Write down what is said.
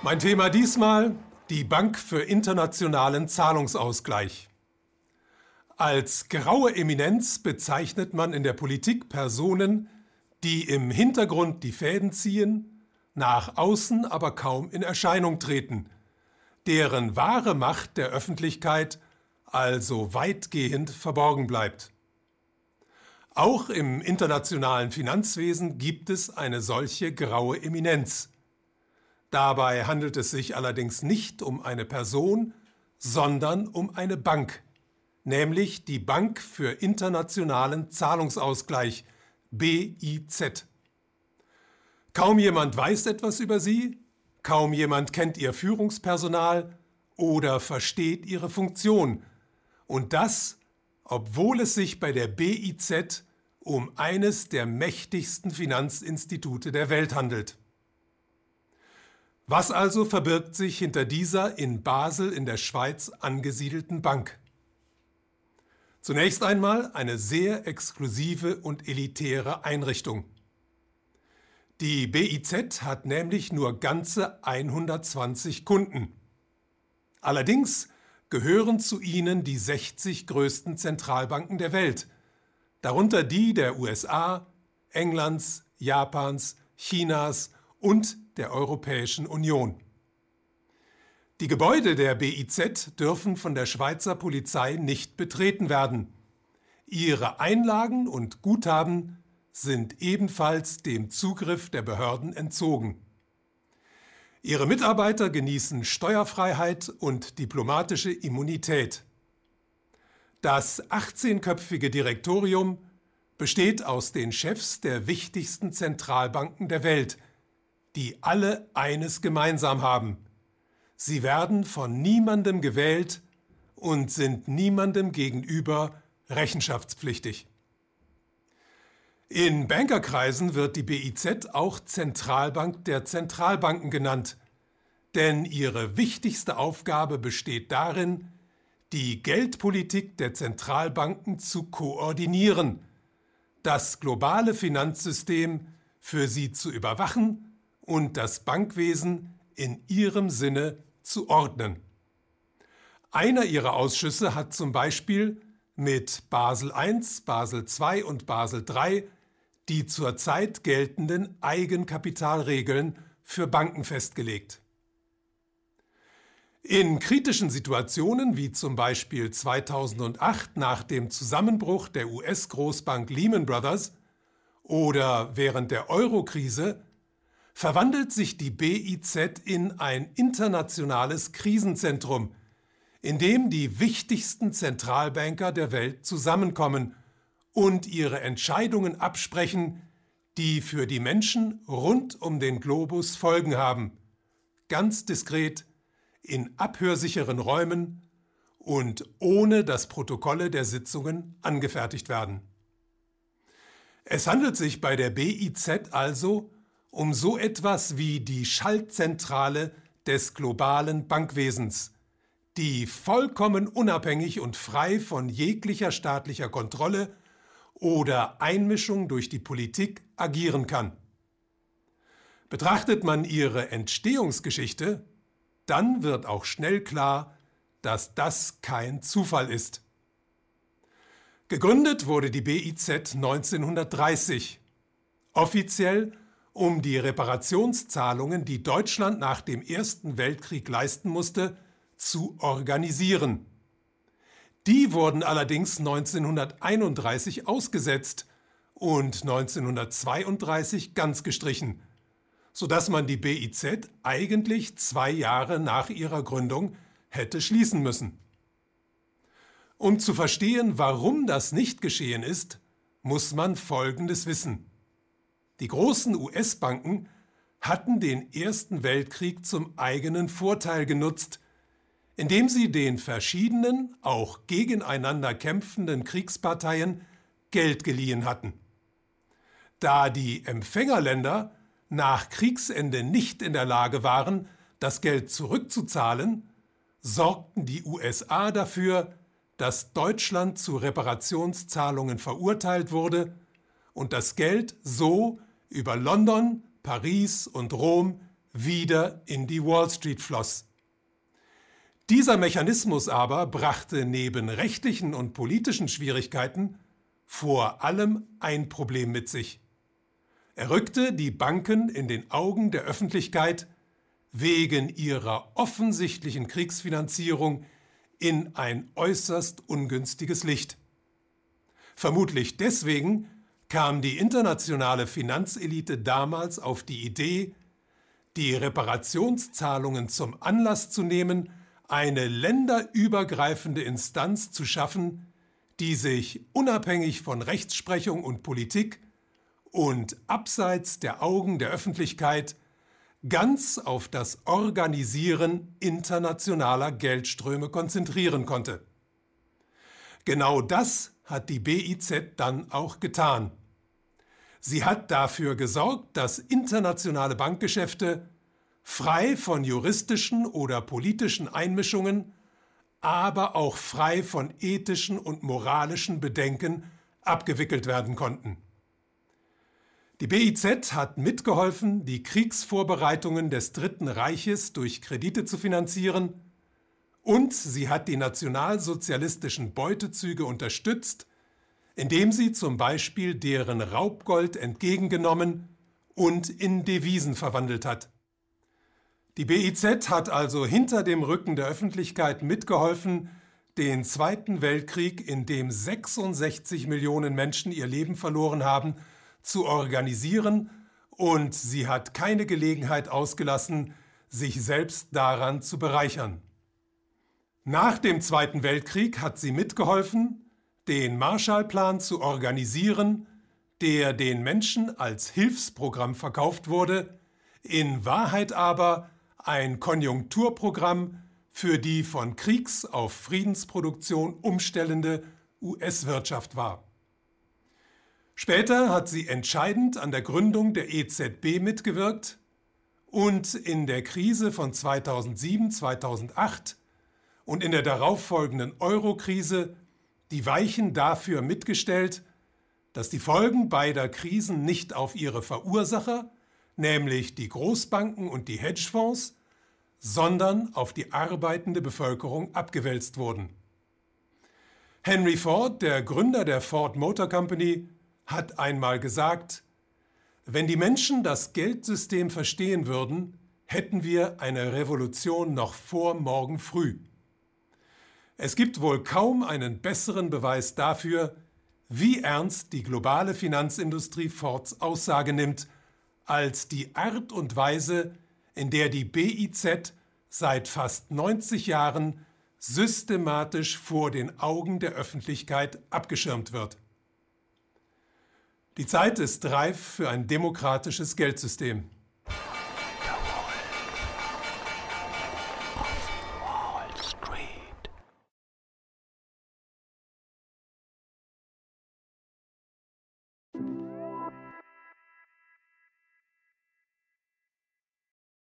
Mein Thema diesmal die Bank für internationalen Zahlungsausgleich. Als graue Eminenz bezeichnet man in der Politik Personen, die im Hintergrund die Fäden ziehen, nach außen aber kaum in Erscheinung treten, deren wahre Macht der Öffentlichkeit also weitgehend verborgen bleibt. Auch im internationalen Finanzwesen gibt es eine solche graue Eminenz. Dabei handelt es sich allerdings nicht um eine Person, sondern um eine Bank, nämlich die Bank für internationalen Zahlungsausgleich BIZ. Kaum jemand weiß etwas über sie, kaum jemand kennt ihr Führungspersonal oder versteht ihre Funktion. Und das, obwohl es sich bei der BIZ um eines der mächtigsten Finanzinstitute der Welt handelt. Was also verbirgt sich hinter dieser in Basel in der Schweiz angesiedelten Bank? Zunächst einmal eine sehr exklusive und elitäre Einrichtung. Die BIZ hat nämlich nur ganze 120 Kunden. Allerdings gehören zu ihnen die 60 größten Zentralbanken der Welt, darunter die der USA, Englands, Japans, Chinas und der Europäischen Union. Die Gebäude der BIZ dürfen von der Schweizer Polizei nicht betreten werden. Ihre Einlagen und Guthaben sind ebenfalls dem Zugriff der Behörden entzogen. Ihre Mitarbeiter genießen Steuerfreiheit und diplomatische Immunität. Das 18-köpfige Direktorium besteht aus den Chefs der wichtigsten Zentralbanken der Welt, die alle eines gemeinsam haben. Sie werden von niemandem gewählt und sind niemandem gegenüber rechenschaftspflichtig. In Bankerkreisen wird die BIZ auch Zentralbank der Zentralbanken genannt, denn ihre wichtigste Aufgabe besteht darin, die Geldpolitik der Zentralbanken zu koordinieren, das globale Finanzsystem für sie zu überwachen und das Bankwesen in ihrem Sinne zu ordnen. Einer ihrer Ausschüsse hat zum Beispiel mit Basel I, Basel II und Basel III die zurzeit geltenden Eigenkapitalregeln für Banken festgelegt. In kritischen Situationen wie zum Beispiel 2008 nach dem Zusammenbruch der US-Großbank Lehman Brothers oder während der Euro-Krise verwandelt sich die BIZ in ein internationales Krisenzentrum, in dem die wichtigsten Zentralbanker der Welt zusammenkommen und ihre Entscheidungen absprechen, die für die Menschen rund um den Globus Folgen haben, ganz diskret, in abhörsicheren Räumen und ohne dass Protokolle der Sitzungen angefertigt werden. Es handelt sich bei der BIZ also um so etwas wie die Schaltzentrale des globalen Bankwesens, die vollkommen unabhängig und frei von jeglicher staatlicher Kontrolle oder Einmischung durch die Politik agieren kann. Betrachtet man ihre Entstehungsgeschichte, dann wird auch schnell klar, dass das kein Zufall ist. Gegründet wurde die BIZ 1930. Offiziell um die Reparationszahlungen, die Deutschland nach dem Ersten Weltkrieg leisten musste, zu organisieren. Die wurden allerdings 1931 ausgesetzt und 1932 ganz gestrichen, sodass man die BIZ eigentlich zwei Jahre nach ihrer Gründung hätte schließen müssen. Um zu verstehen, warum das nicht geschehen ist, muss man Folgendes wissen. Die großen US-Banken hatten den Ersten Weltkrieg zum eigenen Vorteil genutzt, indem sie den verschiedenen, auch gegeneinander kämpfenden Kriegsparteien Geld geliehen hatten. Da die Empfängerländer nach Kriegsende nicht in der Lage waren, das Geld zurückzuzahlen, sorgten die USA dafür, dass Deutschland zu Reparationszahlungen verurteilt wurde und das Geld so über London, Paris und Rom wieder in die Wall Street floss. Dieser Mechanismus aber brachte neben rechtlichen und politischen Schwierigkeiten vor allem ein Problem mit sich. Er rückte die Banken in den Augen der Öffentlichkeit wegen ihrer offensichtlichen Kriegsfinanzierung in ein äußerst ungünstiges Licht. Vermutlich deswegen kam die internationale Finanzelite damals auf die Idee, die Reparationszahlungen zum Anlass zu nehmen, eine länderübergreifende Instanz zu schaffen, die sich unabhängig von Rechtsprechung und Politik und abseits der Augen der Öffentlichkeit ganz auf das Organisieren internationaler Geldströme konzentrieren konnte. Genau das hat die BIZ dann auch getan. Sie hat dafür gesorgt, dass internationale Bankgeschäfte frei von juristischen oder politischen Einmischungen, aber auch frei von ethischen und moralischen Bedenken abgewickelt werden konnten. Die BIZ hat mitgeholfen, die Kriegsvorbereitungen des Dritten Reiches durch Kredite zu finanzieren und sie hat die nationalsozialistischen Beutezüge unterstützt, indem sie zum Beispiel deren Raubgold entgegengenommen und in Devisen verwandelt hat. Die BIZ hat also hinter dem Rücken der Öffentlichkeit mitgeholfen, den Zweiten Weltkrieg, in dem 66 Millionen Menschen ihr Leben verloren haben, zu organisieren und sie hat keine Gelegenheit ausgelassen, sich selbst daran zu bereichern. Nach dem Zweiten Weltkrieg hat sie mitgeholfen, den Marshallplan zu organisieren, der den Menschen als Hilfsprogramm verkauft wurde, in Wahrheit aber ein Konjunkturprogramm für die von Kriegs- auf Friedensproduktion umstellende US-Wirtschaft war. Später hat sie entscheidend an der Gründung der EZB mitgewirkt und in der Krise von 2007-2008 und in der darauffolgenden Euro-Krise die Weichen dafür mitgestellt, dass die Folgen beider Krisen nicht auf ihre Verursacher, nämlich die Großbanken und die Hedgefonds, sondern auf die arbeitende Bevölkerung abgewälzt wurden. Henry Ford, der Gründer der Ford Motor Company, hat einmal gesagt, wenn die Menschen das Geldsystem verstehen würden, hätten wir eine Revolution noch vor morgen früh. Es gibt wohl kaum einen besseren Beweis dafür, wie ernst die globale Finanzindustrie Fords Aussage nimmt, als die Art und Weise, in der die BIZ seit fast 90 Jahren systematisch vor den Augen der Öffentlichkeit abgeschirmt wird. Die Zeit ist reif für ein demokratisches Geldsystem.